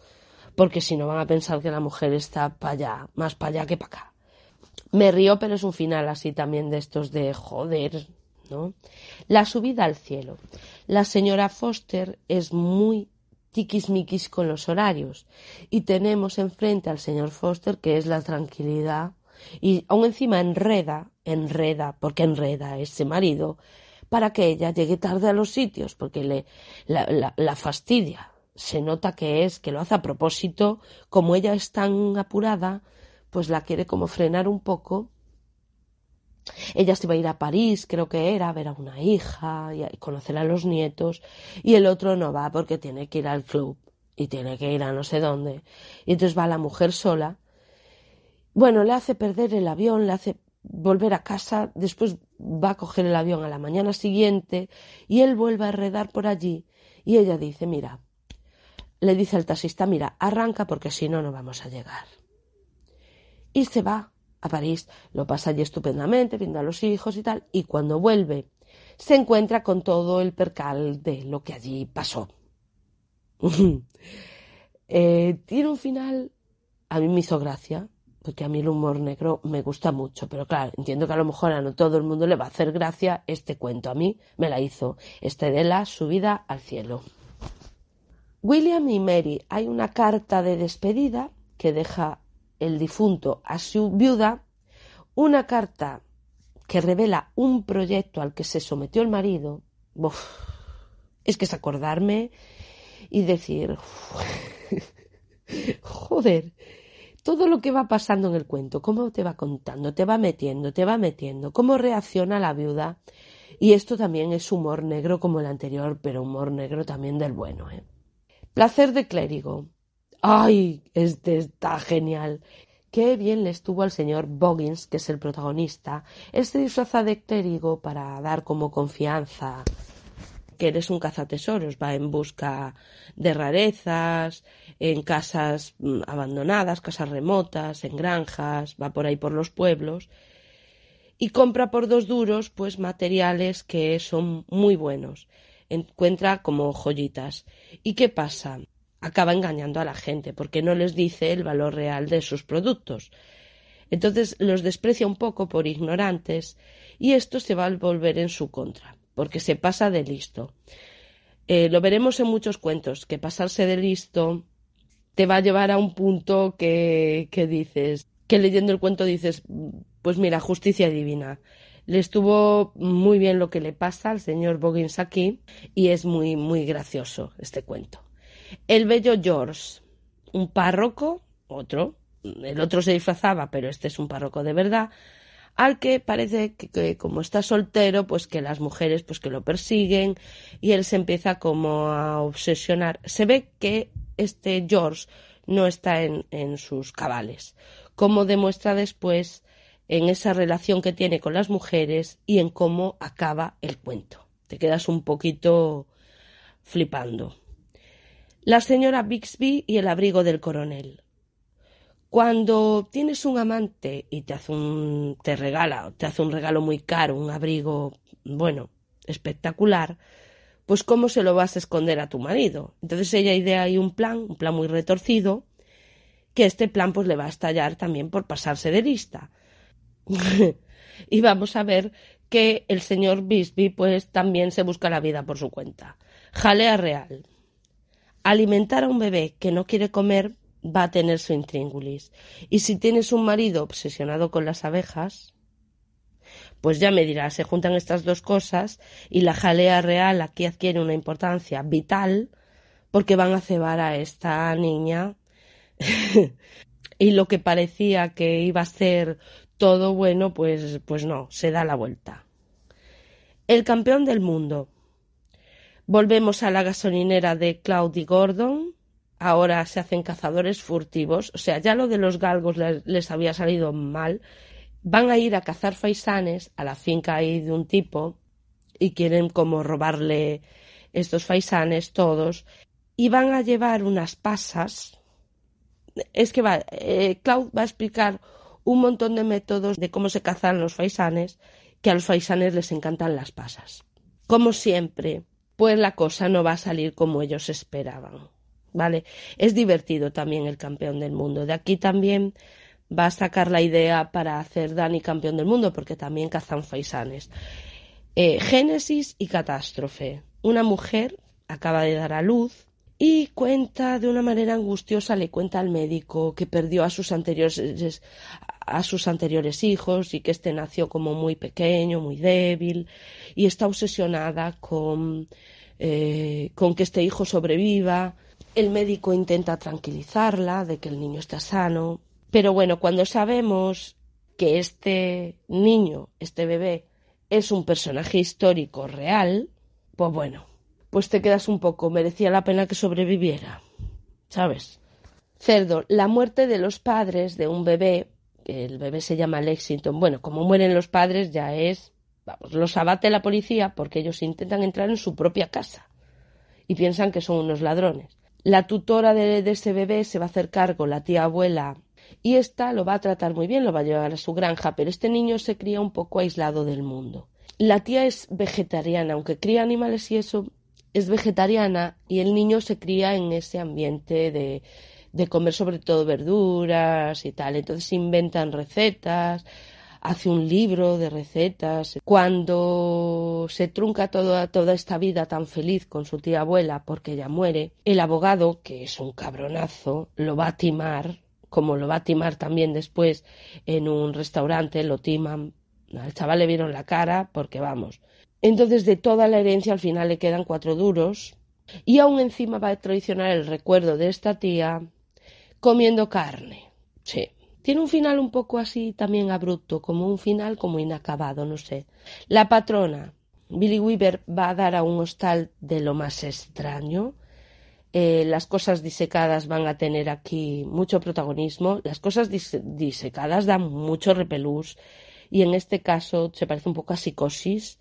porque si no van a pensar que la mujer está para allá, más para allá que para acá. Me río, pero es un final así también de estos de joder, la subida al cielo. La señora Foster es muy tiquismiquis con los horarios y tenemos enfrente al señor Foster que es la tranquilidad y aún encima enreda, enreda, porque enreda ese marido para que ella llegue tarde a los sitios porque le la, la fastidia. Se nota que es que lo hace a propósito, como ella es tan apurada, pues la quiere como frenar un poco. Ella se va a ir a París, creo que era, a ver a una hija y conocer a los nietos, y el otro no va porque tiene que ir al club y tiene que ir a no sé dónde. Y entonces va la mujer sola. Bueno, le hace perder el avión, le hace volver a casa, después va a coger el avión a la mañana siguiente y él vuelve a redar por allí y ella dice, mira, le dice al taxista, mira, arranca porque si no, no vamos a llegar. Y se va a París, lo pasa allí estupendamente, viendo a los hijos y tal, y cuando vuelve se encuentra con todo el percal de lo que allí pasó. Eh, tiene un final, a mí me hizo gracia, porque a mí el humor negro me gusta mucho, pero claro, entiendo que a lo mejor a no todo el mundo le va a hacer gracia este cuento. A mí me la hizo, este de la subida al cielo. William y Mary, hay una carta de despedida que deja el difunto a su viuda, una carta que revela un proyecto al que se sometió el marido. es que es acordarme y decir, joder, todo lo que va pasando en el cuento, cómo te va contando, te va metiendo, te va metiendo, cómo reacciona la viuda. Y esto también es humor negro como el anterior, pero humor negro también del bueno. ¿eh? Placer de clérigo. ¡Ay! Este está genial. Qué bien le estuvo al señor Boggins, que es el protagonista. Él se disfraza de clérigo para dar como confianza que eres un cazatesoros, va en busca de rarezas, en casas mm, abandonadas, casas remotas, en granjas, va por ahí por los pueblos y compra por dos duros pues materiales que son muy buenos. Encuentra como joyitas. ¿Y qué pasa? Acaba engañando a la gente porque no les dice el valor real de sus productos. Entonces los desprecia un poco por ignorantes y esto se va a volver en su contra porque se pasa de listo. Eh, lo veremos en muchos cuentos, que pasarse de listo te va a llevar a un punto que, que dices, que leyendo el cuento dices, pues mira, justicia divina. Le estuvo muy bien lo que le pasa al señor Boggins aquí y es muy, muy gracioso este cuento. El bello George, un párroco, otro, el otro se disfrazaba, pero este es un párroco de verdad, al que parece que, como está soltero, pues que las mujeres pues que lo persiguen y él se empieza como a obsesionar. Se ve que este George no está en, en sus cabales, como demuestra después en esa relación que tiene con las mujeres y en cómo acaba el cuento. Te quedas un poquito flipando. La señora Bixby y el abrigo del coronel. Cuando tienes un amante y te hace un te regala, te hace un regalo muy caro, un abrigo, bueno, espectacular, pues cómo se lo vas a esconder a tu marido. Entonces ella idea ahí un plan, un plan muy retorcido, que este plan pues le va a estallar también por pasarse de lista. y vamos a ver que el señor Bisbee pues también se busca la vida por su cuenta. Jalea real. Alimentar a un bebé que no quiere comer va a tener su intríngulis. Y si tienes un marido obsesionado con las abejas, pues ya me dirás, se juntan estas dos cosas y la jalea real aquí adquiere una importancia vital porque van a cebar a esta niña y lo que parecía que iba a ser todo bueno, pues, pues no, se da la vuelta. El campeón del mundo. Volvemos a la gasolinera de Claudie Gordon, ahora se hacen cazadores furtivos, o sea, ya lo de los galgos les, había salido mal, van a ir a cazar faisanes a la finca ahí de un tipo y quieren como robarle estos faisanes todos y van a llevar unas pasas. Es que va, eh, va a explicar un montón de métodos de cómo se cazan los faisanes, que a los faisanes les encantan las pasas. Como siempre, pues la cosa no va a salir como ellos esperaban. ¿vale? Es divertido también el campeón del mundo. De aquí también va a sacar la idea para hacer Dani campeón del mundo, porque también cazan faisanes. Eh, Génesis y catástrofe. Una mujer acaba de dar a luz y cuenta de una manera angustiosa, le cuenta al médico que perdió a sus anteriores a sus anteriores hijos y que este nació como muy pequeño, muy débil y está obsesionada con, eh, con que este hijo sobreviva el médico intenta tranquilizarla de que el niño está sano, Pero bueno, cuando sabemos que este niño, este bebé, es un personaje histórico real, pues bueno, pues te quedas un poco, merecía la pena que sobreviviera, ¿sabes? Cerdo, la muerte de los padres de un bebé, el bebé se llama Lexington, bueno, como mueren los padres ya es, vamos, los abate la policía porque ellos intentan entrar en su propia casa y piensan que son unos ladrones. La tutora de, ese bebé se va a hacer cargo, la tía abuela, y ésta lo va a tratar muy bien, lo va a llevar a su granja, pero este niño se cría un poco aislado del mundo. La tía es vegetariana, aunque cría animales y eso, es vegetariana y el niño se cría en ese ambiente de, de comer sobre todo verduras y tal. Entonces inventan recetas, hace un libro de recetas. Cuando se trunca toda, toda esta vida tan feliz con su tía abuela porque ella muere, el abogado, que es un cabronazo, lo va a timar, como lo va a timar también después en un restaurante, lo timan. Al chaval le vieron la cara porque vamos. Entonces de toda la herencia al final le quedan cuatro duros y aún encima va a traicionar el recuerdo de esta tía comiendo carne. Sí. Tiene un final un poco así también abrupto, como un final como inacabado, no sé. La patrona, Billy Weaver, va a dar a un hostal de lo más extraño. Eh, las cosas disecadas van a tener aquí mucho protagonismo. Las cosas dise disecadas dan mucho repelús y en este caso se parece un poco a psicosis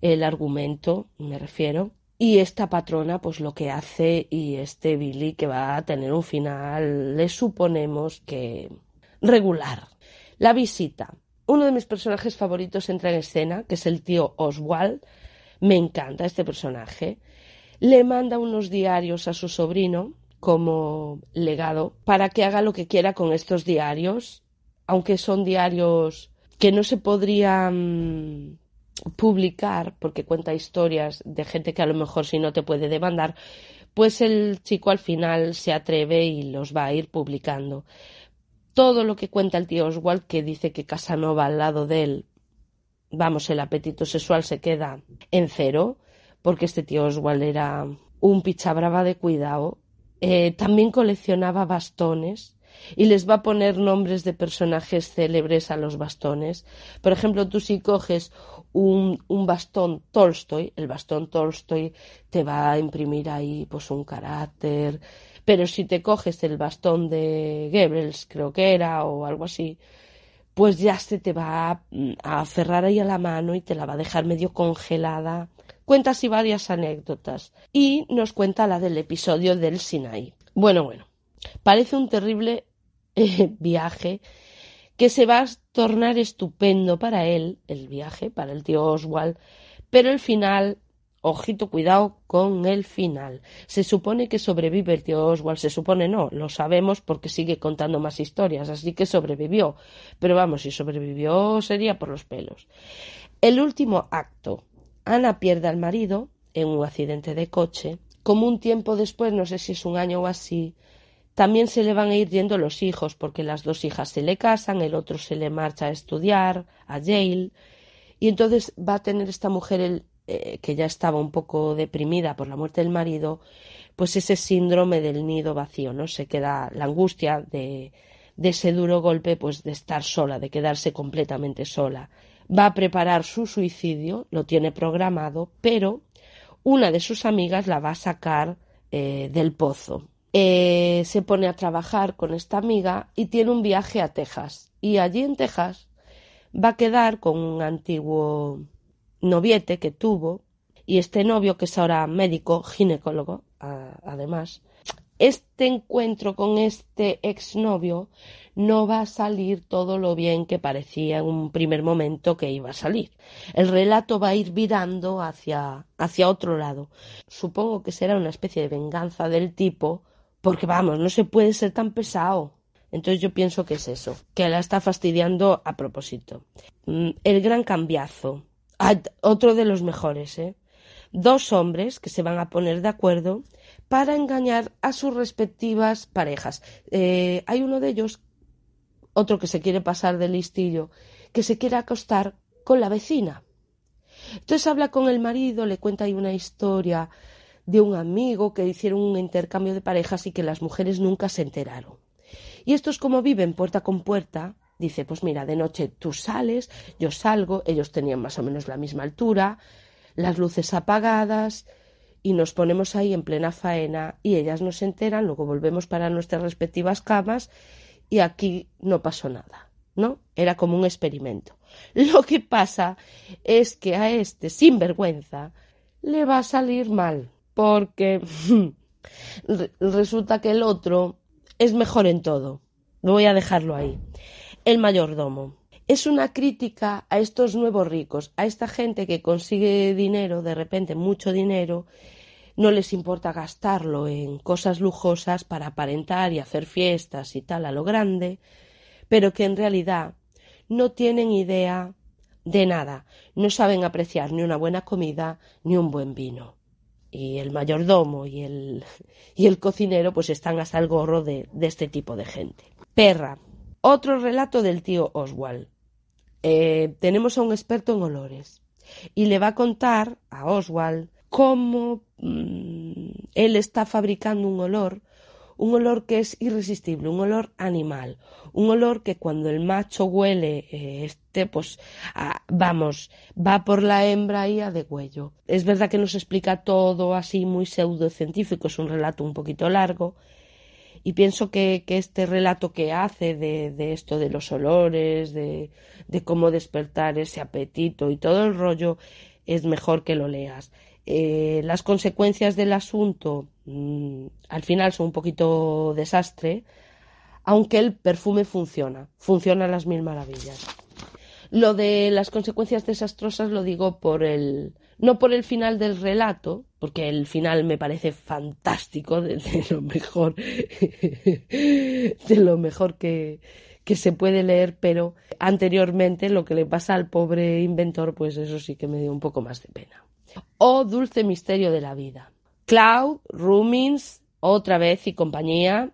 el argumento, me refiero. Y esta patrona, pues lo que hace y este Billy que va a tener un final, le suponemos que regular. La visita. Uno de mis personajes favoritos entra en escena, que es el tío Oswald. Me encanta este personaje. Le manda unos diarios a su sobrino como legado para que haga lo que quiera con estos diarios, aunque son diarios que no se podrían publicar porque cuenta historias de gente que a lo mejor si no te puede demandar, pues el chico al final se atreve y los va a ir publicando todo lo que cuenta el tío Oswald, que dice que Casanova al lado de él, vamos, el apetito sexual se queda en cero, porque este tío Oswald era un pichabrava de cuidado. Eh, también coleccionaba bastones y les va a poner nombres de personajes célebres a los bastones. Por ejemplo, tú si coges un, un, bastón Tolstoy, el bastón Tolstoy te va a imprimir ahí pues un carácter, pero si te coges el bastón de Goebbels, creo que era, o algo así, pues ya se te va a, aferrar ahí a la mano y te la va a dejar medio congelada. Cuenta así varias anécdotas y nos cuenta la del episodio del Sinai. Bueno, bueno, parece un terrible eh, viaje que se va a tornar estupendo para él, el viaje, para el tío Oswald, pero el final Ojito, cuidado con el final. Se supone que sobrevive el tío Oswald, se supone no, lo sabemos porque sigue contando más historias, así que sobrevivió. Pero vamos, si sobrevivió sería por los pelos. El último acto. Ana pierde al marido en un accidente de coche. Como un tiempo después, no sé si es un año o así, también se le van a ir yendo los hijos, porque las dos hijas se le casan, el otro se le marcha a estudiar, a Yale, y entonces va a tener esta mujer el, eh, que ya estaba un poco deprimida por la muerte del marido, pues ese síndrome del nido vacío, ¿no? Se queda la angustia de, de ese duro golpe, pues de estar sola, de quedarse completamente sola. Va a preparar su suicidio, lo tiene programado, pero una de sus amigas la va a sacar eh, del pozo. Eh, se pone a trabajar con esta amiga y tiene un viaje a Texas. Y allí en Texas va a quedar con un antiguo noviete que tuvo y este novio que es ahora médico, ginecólogo, además, este encuentro con este exnovio no va a salir todo lo bien que parecía en un primer momento que iba a salir. El relato va a ir virando hacia, hacia otro lado. Supongo que será una especie de venganza del tipo, porque vamos, no se puede ser tan pesado. Entonces yo pienso que es eso, que la está fastidiando a propósito. Mm, el gran cambiazo. Otro de los mejores, ¿eh? Dos hombres que se van a poner de acuerdo para engañar a sus respectivas parejas. Eh, hay uno de ellos, otro que se quiere pasar de listillo, que se quiere acostar con la vecina. Entonces habla con el marido, le cuenta ahí una historia de un amigo que hicieron un intercambio de parejas y que las mujeres nunca se enteraron. Y estos como viven puerta con puerta, dice, pues mira, de noche tú sales, yo salgo, ellos tenían más o menos la misma altura, las luces apagadas, y nos ponemos ahí en plena faena y ellas nos enteran, luego volvemos para nuestras respectivas camas y aquí no pasó nada, ¿no? Era como un experimento. Lo que pasa es que a este sinvergüenza le va a salir mal, porque resulta que el otro es mejor en todo. Voy a dejarlo ahí. El mayordomo. Es una crítica a estos nuevos ricos, a esta gente que consigue dinero, de repente mucho dinero, no les importa gastarlo en cosas lujosas para aparentar y hacer fiestas y tal a lo grande, pero que en realidad no tienen idea de nada, no saben apreciar ni una buena comida ni un buen vino. Y el mayordomo y el, y el cocinero pues están hasta el gorro de, de este tipo de gente. Perra. Otro relato del tío Oswald. Eh, tenemos a un experto en olores y le va a contar a Oswald cómo mmm, él está fabricando un olor un olor que es irresistible, un olor animal, un olor que cuando el macho huele eh, este, pues vamos, va por la hembra y a de cuello. Es verdad que nos explica todo así muy pseudocientífico, es un relato un poquito largo, y pienso que, que este relato que hace de, de, esto de los olores, de, de cómo despertar ese apetito y todo el rollo, es mejor que lo leas. Eh, las consecuencias del asunto mmm, al final son un poquito desastre, aunque el perfume funciona, funciona a las mil maravillas. Lo de las consecuencias desastrosas lo digo por el, no por el final del relato, porque el final me parece fantástico, de, lo mejor, de lo mejor que, que se puede leer, pero anteriormente lo que le pasa al pobre inventor, pues eso sí que me dio un poco más de pena. Oh dulce misterio de la vida. Cloud, Rumins, otra vez y compañía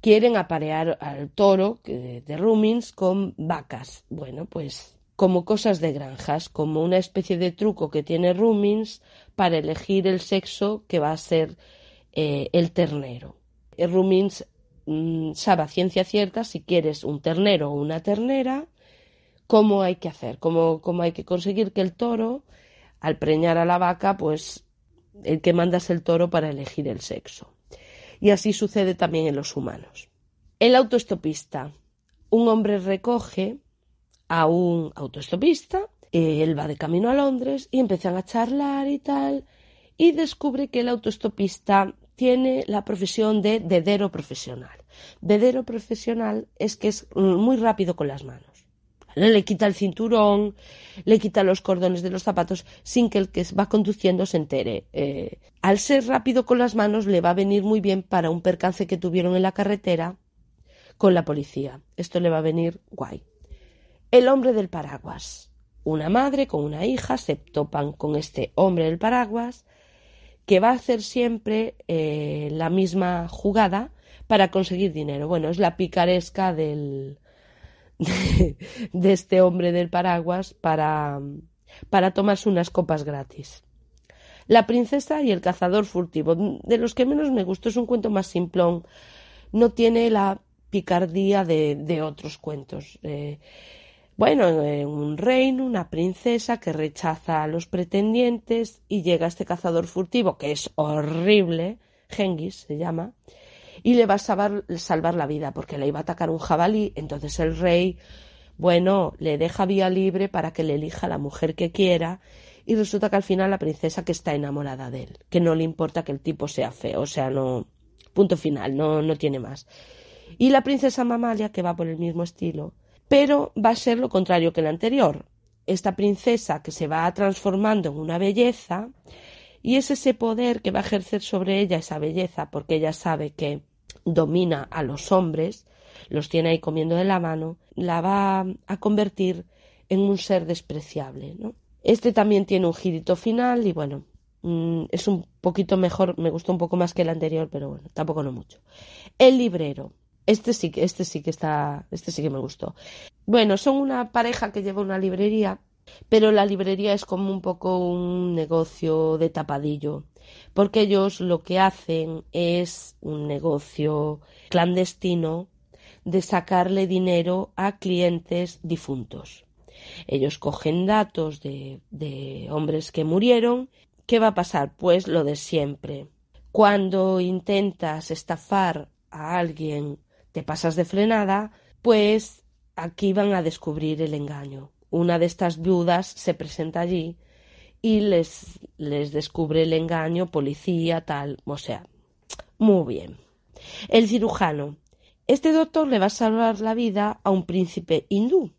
quieren aparear al toro de, de Rumins con vacas. Bueno, pues como cosas de granjas, como una especie de truco que tiene Rumins para elegir el sexo que va a ser eh, el ternero. Rumins mmm, sabe a ciencia cierta si quieres un ternero o una ternera, cómo hay que hacer, cómo, cómo hay que conseguir que el toro al preñar a la vaca, pues el que manda es el toro para elegir el sexo. Y así sucede también en los humanos. El autoestopista. Un hombre recoge a un autoestopista, él va de camino a Londres y empiezan a charlar y tal, y descubre que el autoestopista tiene la profesión de dedero profesional. Dedero profesional es que es muy rápido con las manos. Le quita el cinturón, le quita los cordones de los zapatos sin que el que va conduciendo se entere. Eh, al ser rápido con las manos le va a venir muy bien para un percance que tuvieron en la carretera con la policía. Esto le va a venir guay. El hombre del paraguas. Una madre con una hija se topan con este hombre del paraguas que va a hacer siempre eh, la misma jugada para conseguir dinero. Bueno, es la picaresca del, de, este hombre del paraguas para, para tomarse unas copas gratis. La princesa y el cazador furtivo. De los que menos me gustó es un cuento más simplón. No tiene la picardía de, de otros cuentos. Eh, bueno, en un reino, una princesa que rechaza a los pretendientes y llega este cazador furtivo, que es horrible, Genghis se llama, y le va a salvar, salvar la vida porque le iba a atacar un jabalí. Entonces el rey, bueno, le deja vía libre para que le elija la mujer que quiera y resulta que al final la princesa que está enamorada de él, que no le importa que el tipo sea feo, o sea, no, punto final, no, no tiene más. Y la princesa Mamalia, que va por el mismo estilo, pero va a ser lo contrario que la anterior. Esta princesa que se va transformando en una belleza, y es ese poder que va a ejercer sobre ella esa belleza, porque ella sabe que domina a los hombres, los tiene ahí comiendo de la mano, la va a convertir en un ser despreciable. Este también tiene un girito final y bueno, mmm, es un poquito mejor, me gustó un poco más que el anterior, pero bueno, tampoco no mucho. El librero. Este sí, este sí que está, este sí que me gustó. Bueno, son una pareja que lleva una librería pero la librería es como un poco un negocio de tapadillo, porque ellos lo que hacen es un negocio clandestino de sacarle dinero a clientes difuntos. Ellos cogen datos de, de hombres que murieron. ¿Qué va a pasar? Pues lo de siempre. Cuando intentas estafar a alguien, te pasas de frenada, pues aquí van a descubrir el engaño. Una de estas viudas se presenta allí y les, les descubre el engaño, policía, tal, o sea, muy bien. El cirujano. Este doctor le va a salvar la vida a un príncipe hindú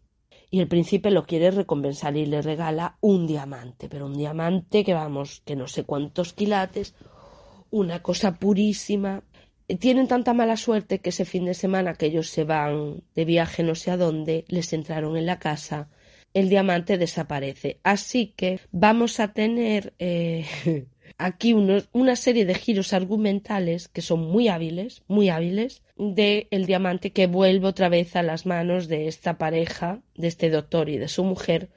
y el príncipe lo quiere recompensar y le regala un diamante, pero un diamante que vamos, que no sé cuántos quilates, una cosa purísima. Tienen tanta mala suerte que ese fin de semana que ellos se van de viaje no sé a dónde, les entraron en la casa, el diamante desaparece. Así que vamos a tener eh, aquí una serie de giros argumentales que son muy hábiles, muy hábiles, de el diamante que vuelve otra vez a las manos de esta pareja, de este doctor y de su mujer,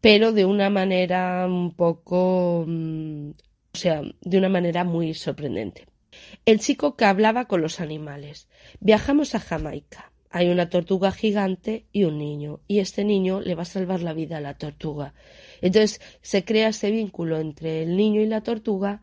pero de una manera un poco, mm, o sea, de una manera muy sorprendente. El chico que hablaba con los animales. Viajamos a Jamaica. Hay una tortuga gigante y un niño, y este niño le va a salvar la vida a la tortuga. Entonces se crea ese vínculo entre el niño y la tortuga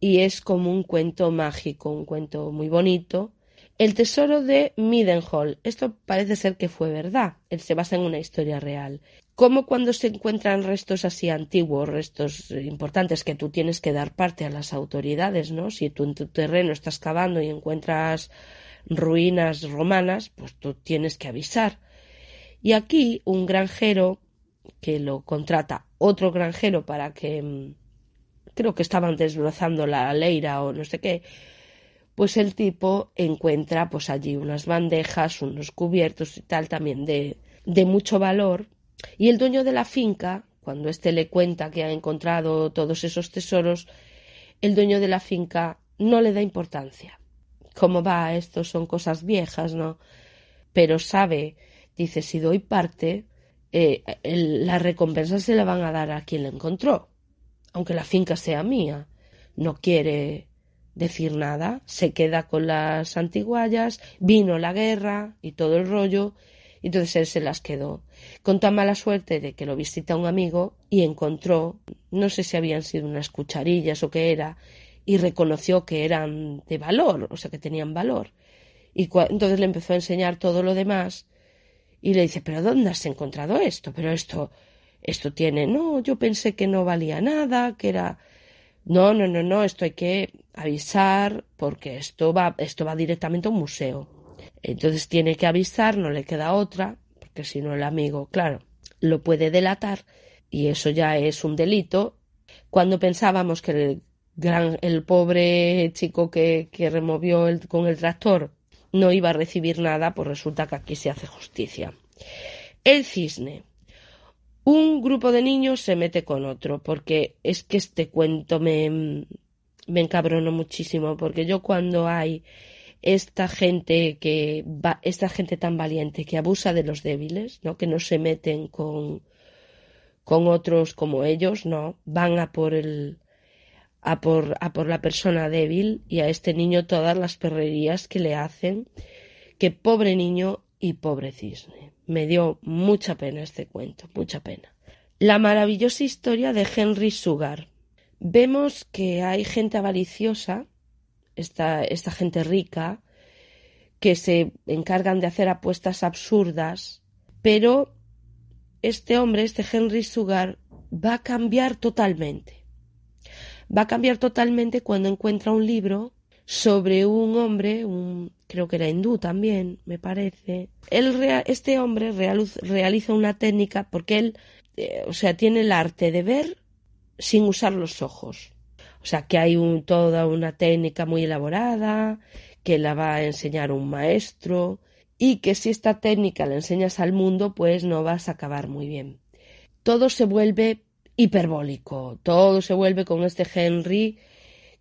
y es como un cuento mágico, un cuento muy bonito. El tesoro de Midenhall. Esto parece ser que fue verdad. Él se basa en una historia real. Como cuando se encuentran restos así antiguos, restos importantes que tú tienes que dar parte a las autoridades, ¿no? Si tú en tu terreno estás cavando y encuentras ruinas romanas, pues tú tienes que avisar. Y aquí un granjero que lo contrata otro granjero para que mm, creo que estaban desbrozando la leira o no sé qué, pues el tipo encuentra pues allí unas bandejas, unos cubiertos y tal también de, de mucho valor y el dueño de la finca, cuando éste le cuenta que ha encontrado todos esos tesoros, el dueño de la finca no le da importancia. ¿Cómo va? Esto son cosas viejas, ¿no? Pero sabe, dice, si doy parte, eh, la recompensa se la van a dar a quien la encontró, aunque la finca sea mía. No quiere decir nada, se queda con las antiguallas, vino la guerra y todo el rollo, entonces él se las quedó. Con tan mala suerte de que lo visita un amigo y encontró, no sé si habían sido unas cucharillas o qué era, y reconoció que eran de valor, o sea que tenían valor. Y entonces le empezó a enseñar todo lo demás y le dice, pero ¿dónde has encontrado esto? Pero esto, esto tiene, no, yo pensé que no valía nada, que era, no, no, no, no, esto hay que avisar porque esto va, esto va directamente a un museo. Entonces tiene que avisar, no le queda otra, porque si no el amigo, claro, lo puede delatar y eso ya es un delito. Cuando pensábamos que el gran, el pobre chico que, removió con el tractor no iba a recibir nada, pues resulta que aquí se hace justicia. El cisne. Un grupo de niños se mete con otro, porque es que este cuento me, me muchísimo, porque yo cuando hay esta gente que va, esta gente tan valiente que abusa de los débiles, ¿no? que no se meten con, con otros como ellos, no, van a por el, a por, a por la persona débil y a este niño todas las perrerías que le hacen. Que pobre niño y pobre cisne. Me dio mucha pena este cuento, mucha pena. La maravillosa historia de Henry Sugar. Vemos que hay gente avariciosa, esta, esta gente rica, que se encargan de hacer apuestas absurdas, pero este hombre, este Henry Sugar, va a cambiar totalmente va a cambiar totalmente cuando encuentra un libro sobre un hombre, un, creo que era hindú también, me parece. este hombre realiza una técnica porque él, eh, o sea, tiene el arte de ver sin usar los ojos. O sea, que hay toda una técnica muy elaborada, que la va a enseñar un maestro, y que si esta técnica la enseñas al mundo, pues no vas a acabar muy bien. Todo se vuelve hiperbólico. Todo se vuelve con este Henry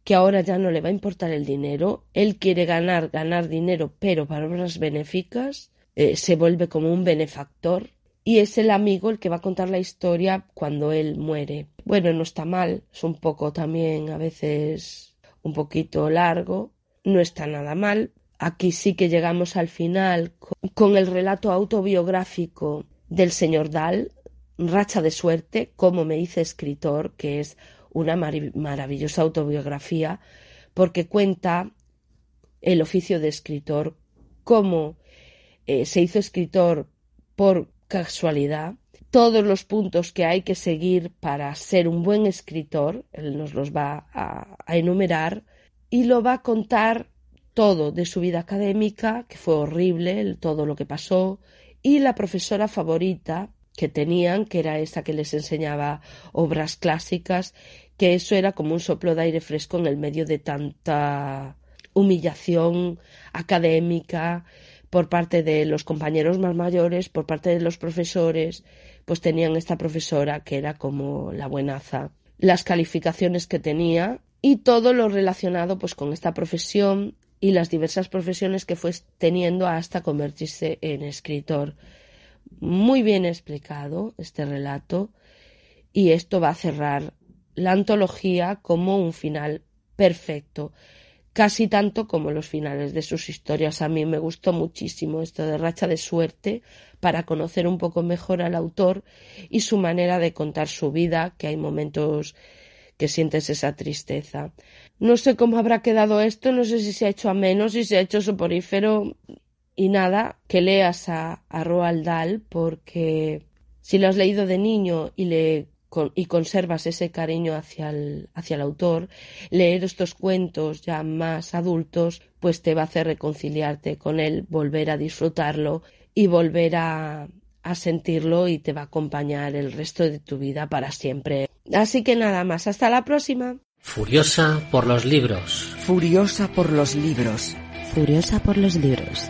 que ahora ya no le va a importar el dinero. Él quiere ganar, ganar dinero, pero para obras benéficas. Eh, se vuelve como un benefactor. Y es el amigo el que va a contar la historia cuando él muere. Bueno, no está mal. Es un poco también a veces un poquito largo. No está nada mal. aquí sí que llegamos al final con el relato autobiográfico del señor Dahl, Racha de Suerte, como me hice escritor, que es una maravillosa autobiografía, porque cuenta el oficio de escritor, cómo eh, se hizo escritor por casualidad, todos los puntos que hay que seguir para ser un buen escritor, él nos los va a, enumerar, y lo va a contar todo de su vida académica, que fue horrible, todo lo que pasó, y la profesora favorita que tenían, que era esa que les enseñaba obras clásicas, que eso era como un soplo de aire fresco en el medio de tanta humillación académica por parte de los compañeros más mayores, por parte de los profesores, pues tenían esta profesora que era como la buenaza, las calificaciones que tenía y todo lo relacionado pues con esta profesión y las diversas profesiones que fue teniendo hasta convertirse en escritor. Muy bien explicado este relato y esto va a cerrar la antología como un final perfecto casi tanto como los finales de sus historias. A mí me gustó muchísimo esto de Racha de Suerte para conocer un poco mejor al autor y su manera de contar su vida, que hay momentos que sientes esa tristeza. No sé cómo habrá quedado esto, no sé si se ha hecho a menos, si se ha hecho soporífero y nada, que leas a, a Roald Dahl porque si lo has leído de niño y le y conservas ese cariño hacia el, hacia el autor, leer estos cuentos ya más adultos, pues te va a hacer reconciliarte con él, volver a disfrutarlo y volver a, a sentirlo y te va a acompañar el resto de tu vida para siempre. Así que nada más, hasta la próxima. Furiosa por los libros. Furiosa por los libros. Furiosa por los libros.